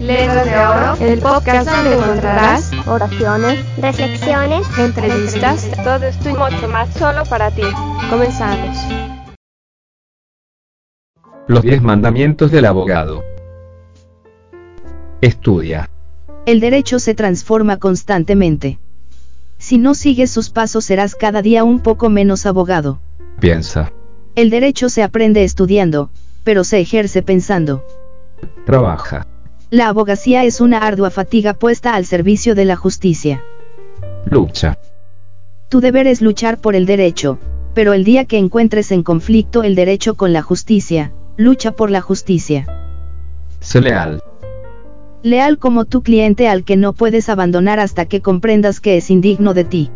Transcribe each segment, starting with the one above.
Letras de Oro, el podcast donde encontrarás oraciones, reflexiones, entrevistas, todo esto y mucho más solo para ti. Comenzamos. Los 10 mandamientos del abogado. Estudia. El derecho se transforma constantemente. Si no sigues sus pasos serás cada día un poco menos abogado. Piensa. El derecho se aprende estudiando, pero se ejerce pensando. Trabaja. La abogacía es una ardua fatiga puesta al servicio de la justicia. Lucha. Tu deber es luchar por el derecho, pero el día que encuentres en conflicto el derecho con la justicia, lucha por la justicia. Sé leal. Leal como tu cliente al que no puedes abandonar hasta que comprendas que es indigno de ti.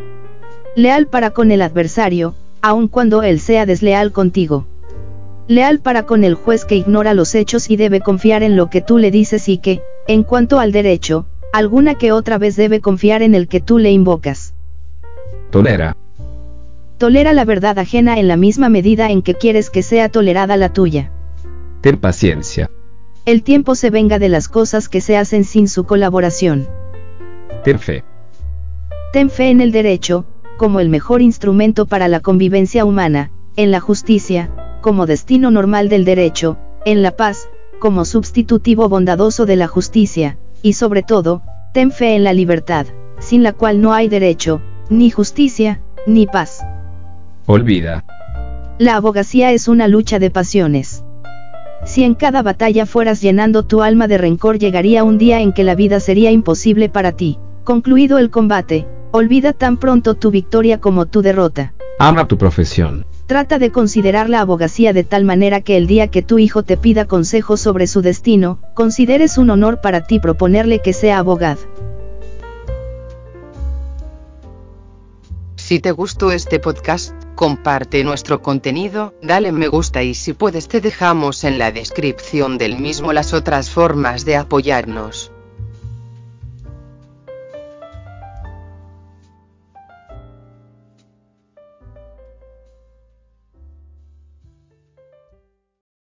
Leal para con el adversario, aun cuando él sea desleal contigo. Leal para con el juez que ignora los hechos y debe confiar en lo que tú le dices y que, en cuanto al derecho, alguna que otra vez debe confiar en el que tú le invocas. Tolera. Tolera la verdad ajena en la misma medida en que quieres que sea tolerada la tuya. Ten paciencia. El tiempo se venga de las cosas que se hacen sin su colaboración. Ten fe. Ten fe en el derecho, como el mejor instrumento para la convivencia humana, en la justicia, como destino normal del derecho, en la paz, como sustitutivo bondadoso de la justicia, y sobre todo, ten fe en la libertad, sin la cual no hay derecho, ni justicia, ni paz. Olvida. La abogacía es una lucha de pasiones. Si en cada batalla fueras llenando tu alma de rencor llegaría un día en que la vida sería imposible para ti. Concluido el combate, olvida tan pronto tu victoria como tu derrota. Ama tu profesión. Trata de considerar la abogacía de tal manera que el día que tu hijo te pida consejo sobre su destino, consideres un honor para ti proponerle que sea abogado. Si te gustó este podcast, comparte nuestro contenido, dale me gusta y si puedes te dejamos en la descripción del mismo las otras formas de apoyarnos.